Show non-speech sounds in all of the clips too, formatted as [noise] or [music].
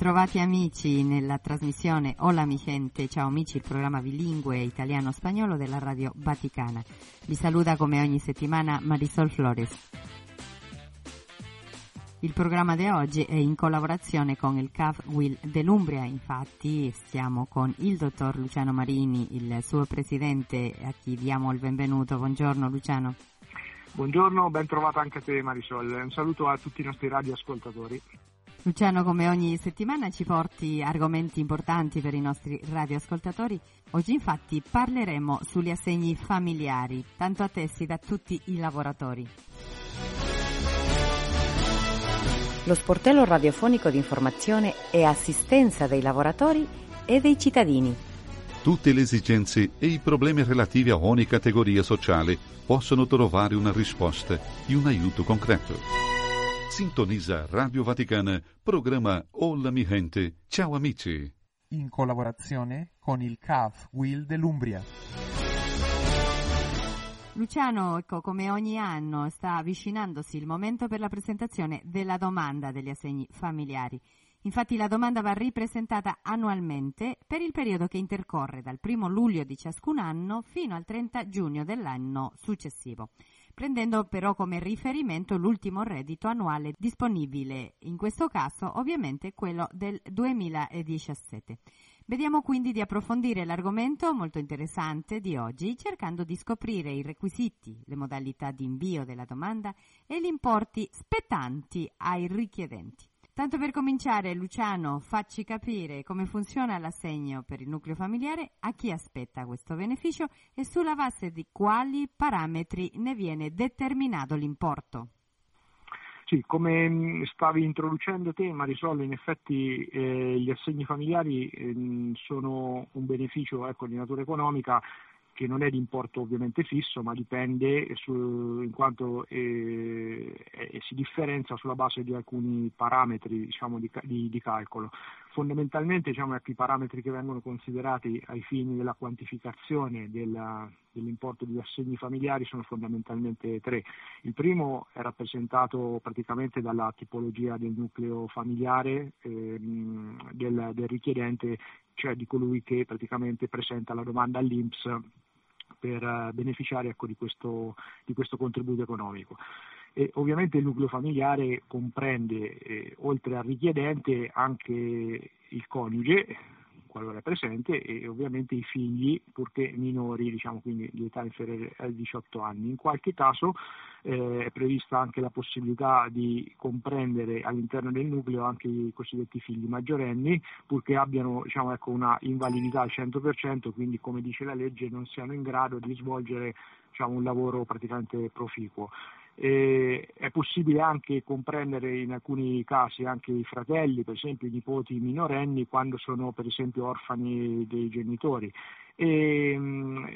Bentrovati amici nella trasmissione Hola mi gente, ciao amici, il programma bilingue italiano-spagnolo della Radio Vaticana. Vi saluta come ogni settimana Marisol Flores. Il programma di oggi è in collaborazione con il CAF Will dell'Umbria, infatti stiamo con il dottor Luciano Marini, il suo presidente, a chi diamo il benvenuto. Buongiorno Luciano. Buongiorno, ben trovata anche a te Marisol. Un saluto a tutti i nostri radioascoltatori. Luciano, come ogni settimana ci porti argomenti importanti per i nostri radioascoltatori. Oggi infatti parleremo sugli assegni familiari, tanto attesi da tutti i lavoratori. Lo sportello radiofonico di informazione e assistenza dei lavoratori e dei cittadini. Tutte le esigenze e i problemi relativi a ogni categoria sociale possono trovare una risposta e un aiuto concreto. Sintonizza Radio Vaticana, programma Hola mi gente, ciao amici. In collaborazione con il CAF Will dell'Umbria. Luciano, ecco, come ogni anno sta avvicinandosi il momento per la presentazione della domanda degli assegni familiari. Infatti la domanda va ripresentata annualmente per il periodo che intercorre dal 1 luglio di ciascun anno fino al 30 giugno dell'anno successivo prendendo però come riferimento l'ultimo reddito annuale disponibile, in questo caso ovviamente quello del 2017. Vediamo quindi di approfondire l'argomento molto interessante di oggi cercando di scoprire i requisiti, le modalità di invio della domanda e gli importi spettanti ai richiedenti. Tanto per cominciare, Luciano, facci capire come funziona l'assegno per il nucleo familiare, a chi aspetta questo beneficio e sulla base di quali parametri ne viene determinato l'importo. Sì, come mm, stavi introducendo te Marisol, in effetti eh, gli assegni familiari eh, sono un beneficio ecco, di natura economica che non è di importo ovviamente fisso, ma dipende su, in quanto eh, eh, si differenzia sulla base di alcuni parametri diciamo, di, di, di, calcolo. Fondamentalmente diciamo, ecco, i parametri che vengono considerati ai fini della quantificazione della, dell'importo di assegni familiari sono fondamentalmente tre. Il primo è rappresentato praticamente dalla tipologia del nucleo familiare ehm, del, del richiedente cioè di colui che praticamente presenta la domanda all'INPS per eh, beneficiare ecco, di, questo, di, questo, contributo economico. E ovviamente il nucleo familiare comprende, eh, oltre al richiedente, anche il coniuge, qualora è presente, e ovviamente i figli, purché minori, diciamo quindi di età inferiore ai 18 anni. In qualche caso eh, è prevista anche la possibilità di comprendere all'interno del nucleo anche i cosiddetti figli maggiorenni, purché abbiano diciamo, ecco, una invalidità al 100%, quindi come dice la legge non siano in grado di svolgere diciamo, un lavoro praticamente proficuo. E è possibile anche comprendere in alcuni casi anche i fratelli, per esempio i nipoti minorenni, quando sono per esempio orfani dei genitori. E,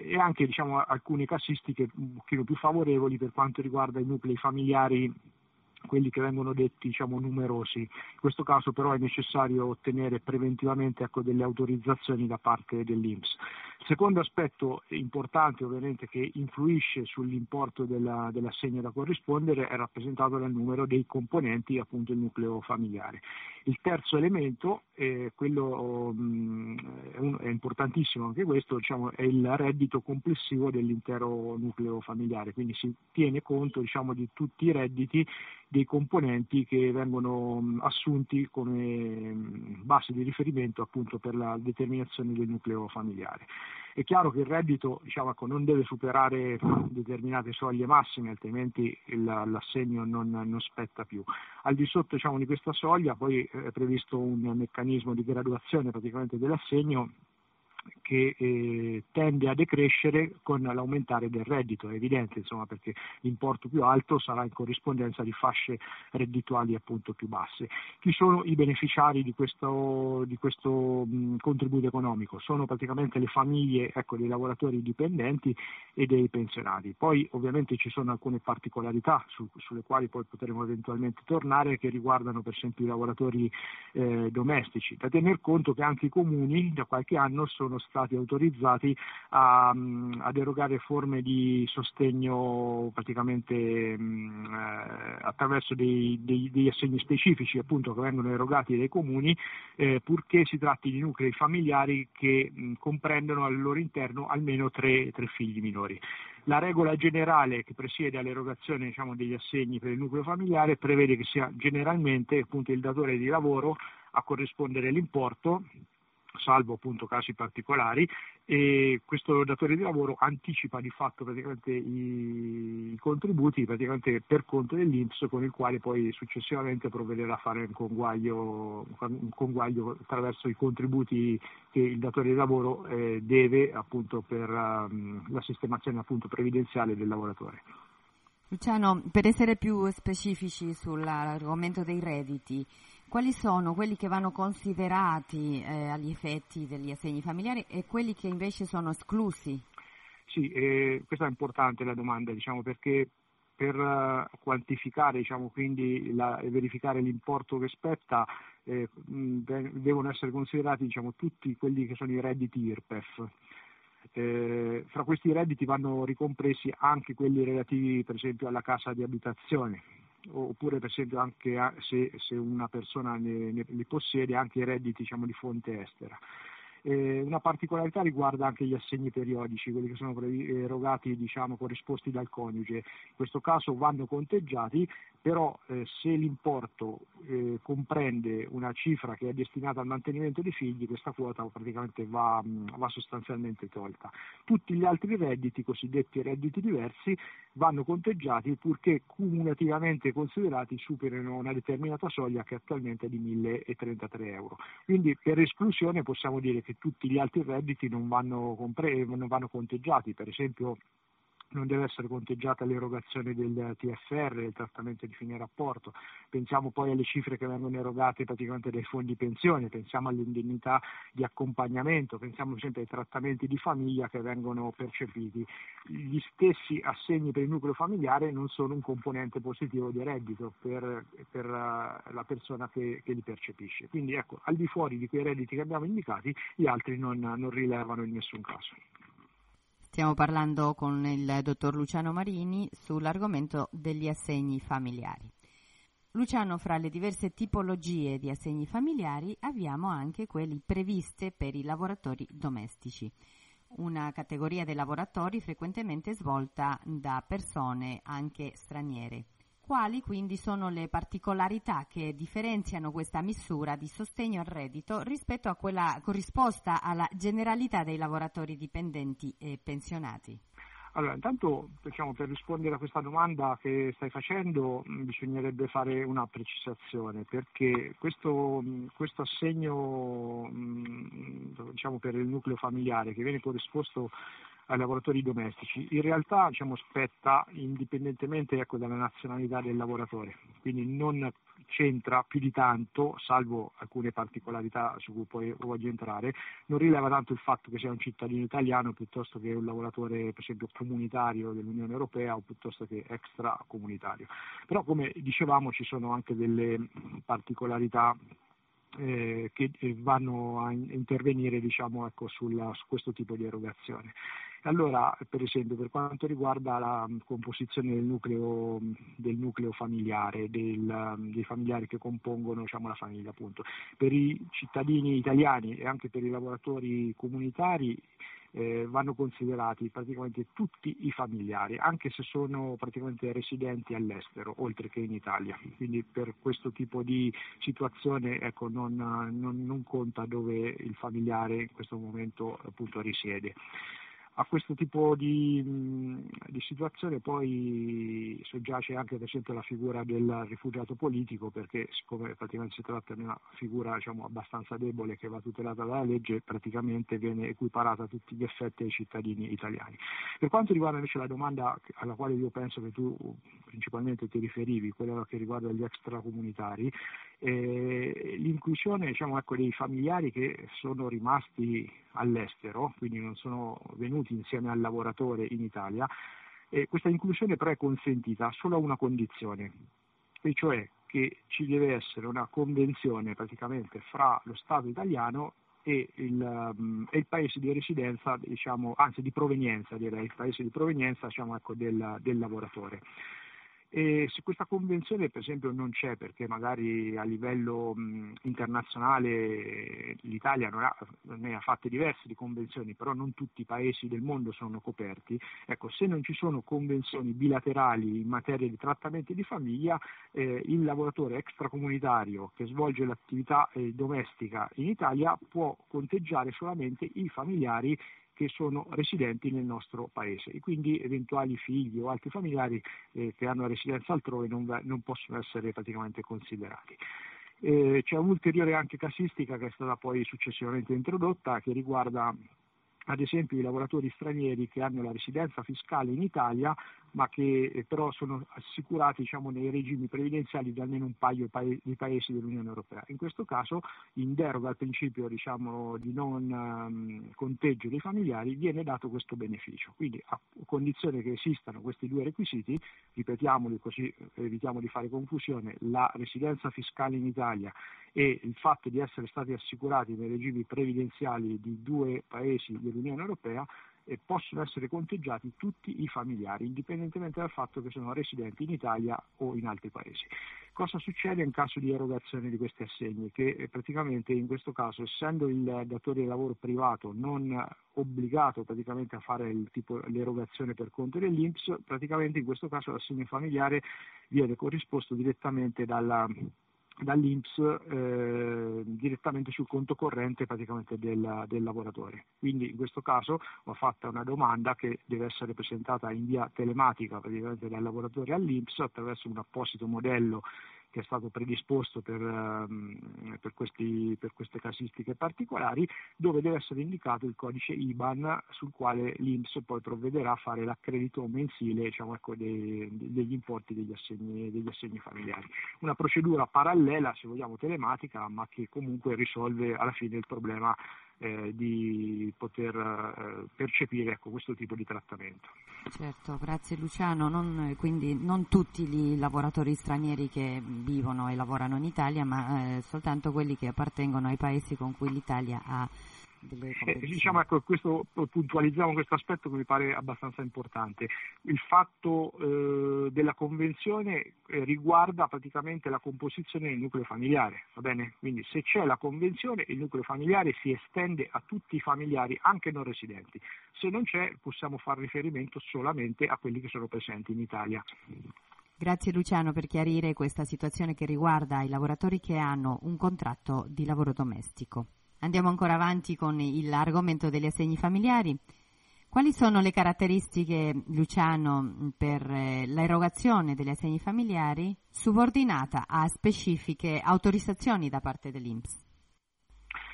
e anche diciamo, alcune casistiche un pochino più favorevoli per quanto riguarda i nuclei familiari quelli che vengono detti diciamo, numerosi. In questo caso però è necessario ottenere preventivamente ecco, delle autorizzazioni da parte dell'Inps. Il secondo aspetto importante ovviamente che influisce sull'importo della, dell'assegno da corrispondere è rappresentato dal numero dei componenti appunto il nucleo familiare. Il terzo elemento, eh, quello un, è, importantissimo anche questo, diciamo, è il reddito complessivo dell'intero nucleo familiare, quindi si tiene conto diciamo, di tutti i redditi dei componenti che vengono mh, assunti come mh, base di riferimento appunto per la determinazione del nucleo familiare. È chiaro che il reddito diciamo, ecco, non deve superare determinate soglie massime, altrimenti l'assegno non, non, spetta più. Al di sotto diciamo, di questa soglia poi è previsto un meccanismo di graduazione praticamente dell'assegno che eh, tende a decrescere con l'aumentare del reddito, è evidente insomma, perché l'importo più alto sarà in corrispondenza di fasce reddituali appunto più basse. Chi sono i beneficiari di questo, di questo mh, contributo economico? Sono praticamente le famiglie ecco, dei lavoratori dipendenti e dei pensionati. Poi ovviamente ci sono alcune particolarità su, sulle quali poi potremo eventualmente tornare che riguardano per esempio i lavoratori eh, domestici. Da tener conto che anche i comuni da qualche anno sono stati stati autorizzati a, ad erogare forme di sostegno praticamente eh, attraverso dei, dei, degli assegni specifici appunto, che vengono erogati dai comuni eh, purché si tratti di nuclei familiari che mh, comprendono al loro interno almeno tre, tre figli minori. La regola generale che presiede all'erogazione diciamo, degli assegni per il nucleo familiare prevede che sia generalmente appunto, il datore di lavoro a corrispondere l'importo salvo appunto casi particolari e questo datore di lavoro anticipa di fatto praticamente i, i contributi praticamente per conto dell'Inps con il quale poi successivamente provvederà a fare un conguaglio, un conguaglio attraverso i contributi che il datore di lavoro eh, deve appunto per um, la sistemazione appunto previdenziale del lavoratore. Luciano, per essere più specifici sull'argomento dei redditi, quali sono quelli che vanno considerati eh, agli effetti degli assegni familiari e quelli che invece sono esclusi? Sì, eh, questa è importante la domanda, diciamo, perché per uh, quantificare diciamo, quindi la, e verificare l'importo che spetta eh, devono essere considerati diciamo, tutti quelli che sono i redditi IRPEF. Eh, fra questi redditi vanno ricompresi anche quelli relativi per esempio alla casa di abitazione, oppure per esempio anche se, se una persona ne, ne, li possiede anche i redditi diciamo, di fonte estera. Eh, una particolarità riguarda anche gli assegni periodici, quelli che sono erogati diciamo, corrisposti dal coniuge. In questo caso vanno conteggiati, però eh, se l'importo eh, comprende una cifra che è destinata al mantenimento dei figli, questa quota praticamente va, va sostanzialmente tolta. Tutti gli altri redditi, cosiddetti redditi diversi, vanno conteggiati purché cumulativamente considerati superino una determinata soglia che attualmente è di 1033 euro. Quindi per esclusione possiamo dire che tutti gli altri redditi non vanno, compre- non vanno conteggiati, per esempio non deve essere conteggiata l'erogazione del TFR, del trattamento di fine rapporto, pensiamo poi alle cifre che vengono erogate praticamente dai fondi pensione, pensiamo alle indennità di accompagnamento, pensiamo esempio ai trattamenti di famiglia che vengono percepiti. Gli stessi assegni per il nucleo familiare non sono un componente positivo di reddito per, per eh, la persona che, che, li percepisce. Quindi ecco, al di fuori di quei redditi che abbiamo indicati, gli altri non, non rilevano in nessun caso. Stiamo parlando con il dottor Luciano Marini sull'argomento degli assegni familiari. Luciano, fra le diverse tipologie di assegni familiari abbiamo anche quelli previste per i lavoratori domestici, una categoria dei lavoratori frequentemente svolta da persone anche straniere. Quali quindi sono le particolarità che differenziano questa misura di sostegno al reddito rispetto a quella corrisposta alla generalità dei lavoratori dipendenti e pensionati? Allora, intanto diciamo, per rispondere a questa domanda che stai facendo mh, bisognerebbe fare una precisazione perché questo, mh, questo assegno mh, diciamo, per il nucleo familiare che viene corrisposto ai lavoratori domestici, in realtà diciamo, spetta indipendentemente ecco, dalla nazionalità del lavoratore, quindi non c'entra più di tanto, salvo alcune particolarità su cui poi voglio entrare, non rileva tanto il fatto che sia un cittadino italiano piuttosto che un lavoratore per esempio comunitario dell'Unione Europea o piuttosto che extracomunitario. Però come dicevamo ci sono anche delle particolarità eh, che eh, vanno a intervenire diciamo, ecco, sulla, su questo tipo di erogazione. Allora, per esempio, per quanto riguarda la composizione del nucleo, del nucleo familiare, del, dei familiari che compongono diciamo, la famiglia, appunto, per i cittadini italiani e anche per i lavoratori comunitari eh, vanno considerati praticamente tutti i familiari, anche se sono praticamente residenti all'estero, oltre che in Italia. Quindi per questo tipo di situazione ecco, non, non, non conta dove il familiare in questo momento appunto risiede a questo tipo di, di, situazione poi soggiace anche per esempio la figura del rifugiato politico perché siccome praticamente si tratta di una figura diciamo, abbastanza debole che va tutelata dalla legge praticamente viene equiparata a tutti gli effetti ai cittadini italiani. Per quanto riguarda invece la domanda alla quale io penso che tu principalmente ti riferivi, quella che riguarda gli extracomunitari, eh, l'inclusione diciamo, ecco, dei familiari che sono rimasti all'estero, quindi non sono venuti insieme al lavoratore in Italia, eh, questa inclusione però è consentita solo a una condizione, e cioè che ci deve essere una convenzione praticamente fra lo Stato italiano e il, um, e il paese di residenza, diciamo, anzi di provenienza direi, il paese di provenienza diciamo, ecco, del, del lavoratore. E se questa convenzione per esempio non c'è perché magari a livello mh, internazionale l'Italia non ha, ne ha fatte diverse di convenzioni, però non tutti i paesi del mondo sono coperti, ecco, se non ci sono convenzioni bilaterali in materia di trattamenti di famiglia, eh, il lavoratore extracomunitario che svolge l'attività eh, domestica in Italia può conteggiare solamente i familiari che sono residenti nel nostro paese e quindi eventuali figli o altri familiari eh, che hanno residenza altrove non, non, possono essere praticamente considerati. Eh, c'è un'ulteriore anche casistica che è stata poi successivamente introdotta che riguarda ad esempio i lavoratori stranieri che hanno la residenza fiscale in Italia ma che eh, però sono assicurati diciamo, nei regimi previdenziali di almeno un paio di paesi dell'Unione Europea. In questo caso, in deroga al principio diciamo, di non um, conteggio dei familiari, viene dato questo beneficio. Quindi a condizione che esistano questi due requisiti, ripetiamoli così evitiamo di fare confusione, la residenza fiscale in Italia e il fatto di essere stati assicurati nei regimi previdenziali di due paesi dell'Unione Europea e possono essere conteggiati tutti i familiari, indipendentemente dal fatto che sono residenti in Italia o in altri paesi. Cosa succede in caso di erogazione di questi assegni? Che eh, praticamente in questo caso, essendo il datore di lavoro privato non obbligato praticamente a fare tipo, l'erogazione per conto dell'Inps, praticamente in questo caso l'assegno familiare viene corrisposto direttamente dalla dall'Inps eh, direttamente sul conto corrente praticamente del, del, lavoratore. Quindi in questo caso va fatta una domanda che deve essere presentata in via telematica praticamente dal lavoratore all'Inps attraverso un apposito modello che è stato predisposto per, ehm, per, questi, per, queste casistiche particolari, dove deve essere indicato il codice IBAN sul quale l'Inps poi provvederà a fare l'accredito mensile diciamo, ecco, dei, degli importi degli assegni, degli assegni familiari. Una procedura parallela, se vogliamo, telematica, ma che comunque risolve alla fine il problema eh, di poter eh, percepire ecco, questo tipo di trattamento. Certo, grazie Luciano. Non, quindi non tutti i lavoratori stranieri che vivono e lavorano in Italia, ma eh, soltanto quelli che appartengono ai paesi con cui l'Italia ha delle eh, diciamo ecco, questo, puntualizziamo questo aspetto che mi pare abbastanza importante. Il fatto eh, della convenzione eh, riguarda praticamente la composizione del nucleo familiare, va bene? Quindi se c'è la convenzione il nucleo familiare si estende a tutti i familiari, anche non residenti. Se non c'è possiamo fare riferimento solamente a quelli che sono presenti in Italia. Grazie Luciano per chiarire questa situazione che riguarda i lavoratori che hanno un contratto di lavoro domestico. Andiamo ancora avanti con l'argomento degli assegni familiari. Quali sono le caratteristiche, Luciano, per eh, l'erogazione degli assegni familiari subordinata a specifiche autorizzazioni da parte dell'Inps?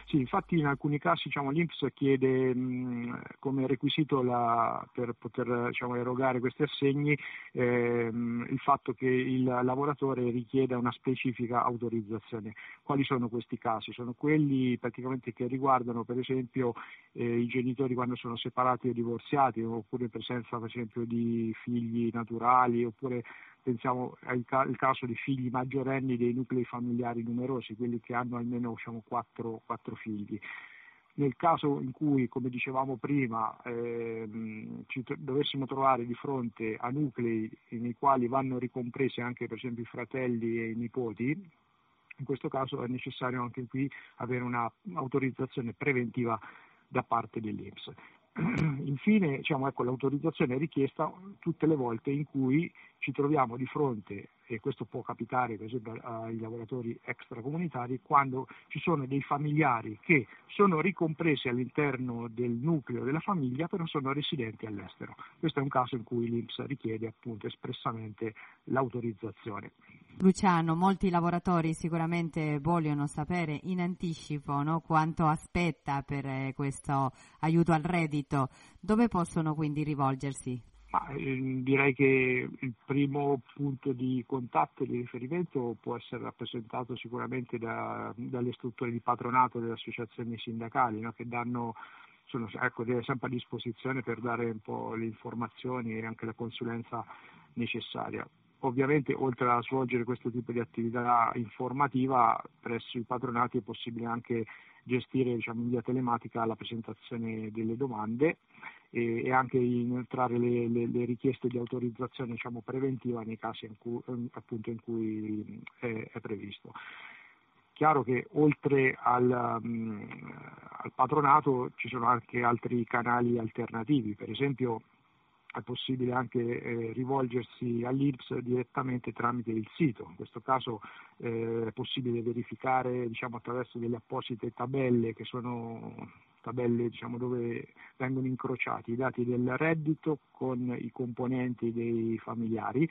Sì, infatti in alcuni casi diciamo, l'Inps chiede mh, come requisito la, per poter diciamo, erogare questi assegni ehm, il fatto che il lavoratore richieda una specifica autorizzazione. Quali sono questi casi? Sono quelli praticamente che riguardano per esempio eh, i genitori quando sono separati o divorziati oppure in presenza per esempio di figli naturali oppure pensiamo al ca- caso di figli maggiorenni dei nuclei familiari numerosi, quelli che hanno almeno diciamo, quattro, quattro figli. Nel caso in cui, come dicevamo prima, ehm, ci t- dovessimo trovare di fronte a nuclei nei quali vanno ricompresi anche per esempio i fratelli e i nipoti, in questo caso è necessario anche qui avere un'autorizzazione preventiva da parte dell'INPS. [clears throat] Infine diciamo, ecco, l'autorizzazione è richiesta tutte le volte in cui ci troviamo di fronte, e questo può capitare per esempio ai lavoratori extracomunitari, quando ci sono dei familiari che sono ricompresi all'interno del nucleo della famiglia però sono residenti all'estero. Questo è un caso in cui l'Inps richiede appunto espressamente l'autorizzazione. Luciano, molti lavoratori sicuramente vogliono sapere in anticipo no, quanto aspetta per eh, questo aiuto al reddito. Dove possono quindi rivolgersi? Ma, eh, direi che il primo punto di contatto e di riferimento può essere rappresentato sicuramente da, dalle strutture di patronato delle associazioni sindacali no, che danno, sono ecco, sempre a disposizione per dare un po' le informazioni e anche la consulenza necessaria. Ovviamente oltre a svolgere questo tipo di attività informativa presso i patronati è possibile anche gestire diciamo, in via telematica la presentazione delle domande e, e anche inoltrare le, le, le, richieste di autorizzazione diciamo, preventiva nei casi in cui, appunto, in cui è, è previsto. Chiaro che oltre al, um, al, patronato ci sono anche altri canali alternativi, per esempio è possibile anche eh, rivolgersi all'IRPS direttamente tramite il sito, in questo caso eh, è possibile verificare diciamo, attraverso delle apposite tabelle che sono tabelle diciamo, dove vengono incrociati i dati del reddito con i componenti dei familiari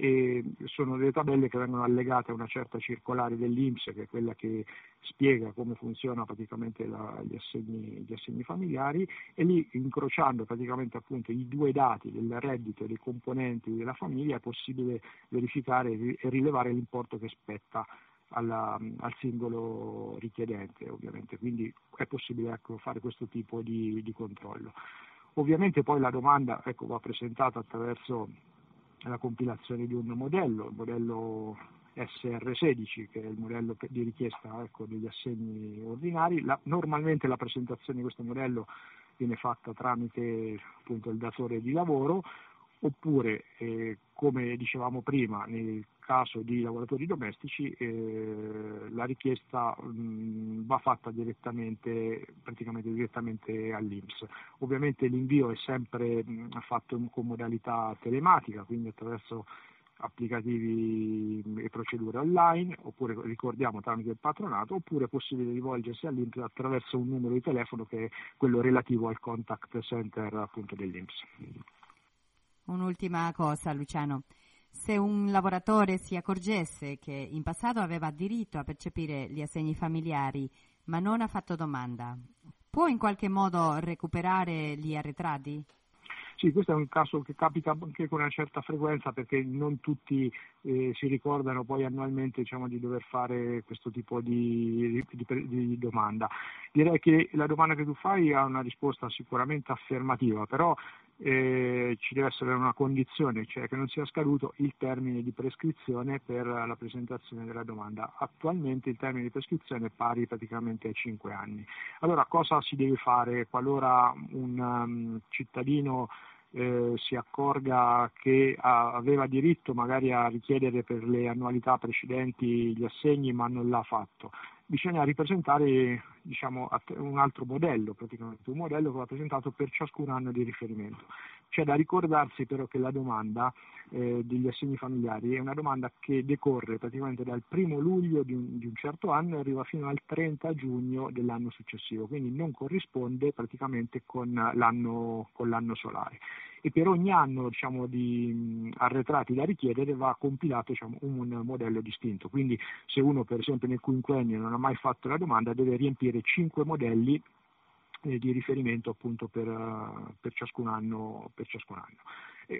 e sono delle tabelle che vengono allegate a una certa circolare dell'Inps che è quella che spiega come funziona praticamente la, gli, assegni, gli, assegni, familiari e lì incrociando praticamente appunto i due dati del reddito e dei componenti della famiglia è possibile verificare e rilevare l'importo che spetta alla, al singolo richiedente ovviamente, quindi è possibile ecco, fare questo tipo di, di controllo. Ovviamente poi la domanda ecco, va presentata attraverso la compilazione di un modello, il modello SR16 che è il modello di richiesta ecco, degli assegni ordinari. La, normalmente la presentazione di questo modello viene fatta tramite appunto, il datore di lavoro oppure eh, come dicevamo prima nel caso di lavoratori domestici eh, la richiesta mh, va fatta direttamente, praticamente direttamente all'Inps. Ovviamente l'invio è sempre mh, fatto con modalità telematica, quindi attraverso applicativi e procedure online, oppure ricordiamo tramite il patronato, oppure è possibile rivolgersi all'Inps attraverso un numero di telefono che è quello relativo al contact center appunto dell'Inps. Un'ultima cosa, Luciano. Se un lavoratore si accorgesse che in passato aveva diritto a percepire gli assegni familiari, ma non ha fatto domanda, può in qualche modo recuperare gli arretrati? Sì, questo è un caso che capita anche con una certa frequenza perché non tutti eh, si ricordano poi annualmente diciamo, di dover fare questo tipo di, di, di, domanda. Direi che la domanda che tu fai ha una risposta sicuramente affermativa, però eh, ci deve essere una condizione, cioè che non sia scaduto il termine di prescrizione per la presentazione della domanda. Attualmente il termine di prescrizione è pari praticamente a 5 anni. Allora cosa si deve fare qualora un um, cittadino eh, si accorga che ha, aveva diritto magari a richiedere per le annualità precedenti gli assegni ma non l'ha fatto. Bisogna ripresentare diciamo, un altro modello, praticamente un modello che va presentato per ciascun anno di riferimento. C'è da ricordarsi però che la domanda eh, degli assegni familiari è una domanda che decorre praticamente dal primo luglio di un, di un, certo anno e arriva fino al 30 giugno dell'anno successivo, quindi non corrisponde praticamente con l'anno, con l'anno solare e per ogni anno diciamo, di arretrati da richiedere va compilato diciamo, un modello distinto. Quindi se uno per esempio nel quinquennio non ha mai fatto la domanda deve riempire 5 modelli eh, di riferimento appunto per, per, ciascun anno, per ciascun anno.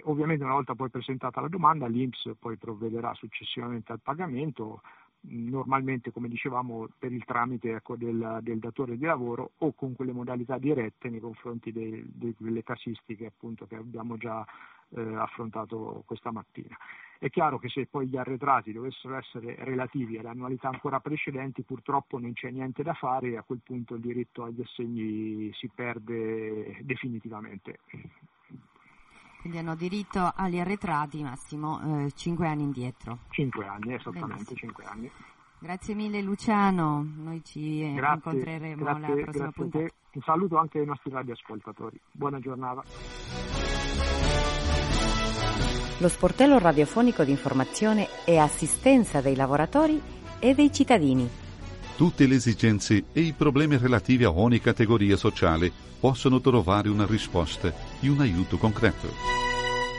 Ovviamente una volta poi presentata la domanda l'Inps poi provvederà successivamente al pagamento normalmente come dicevamo per il tramite ecco, del, del, datore di lavoro o con quelle modalità dirette nei confronti de, de, delle casistiche appunto, che abbiamo già eh, affrontato questa mattina. È chiaro che se poi gli arretrati dovessero essere relativi alle annualità ancora precedenti purtroppo non c'è niente da fare e a quel punto il diritto agli assegni si perde definitivamente. Quindi hanno diritto agli arretrati massimo eh, 5 anni indietro. 5 anni, esattamente 5 anni. Grazie mille Luciano, noi ci grazie, incontreremo grazie, alla prossima grazie puntata. Un saluto anche ai nostri radioascoltatori. Buona giornata. lo sportello radiofonico di informazione e assistenza dei lavoratori e dei cittadini. Tutte le esigenze e i problemi relativi a ogni categoria sociale possono trovare una risposta e un aiuto concreto.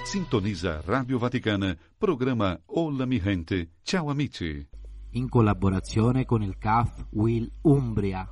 Sintonizza Radio Vaticana, programma Hola mi gente. Ciao amici. In collaborazione con il CAF Will Umbria.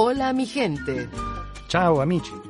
Hola mi gente. Ciao amici.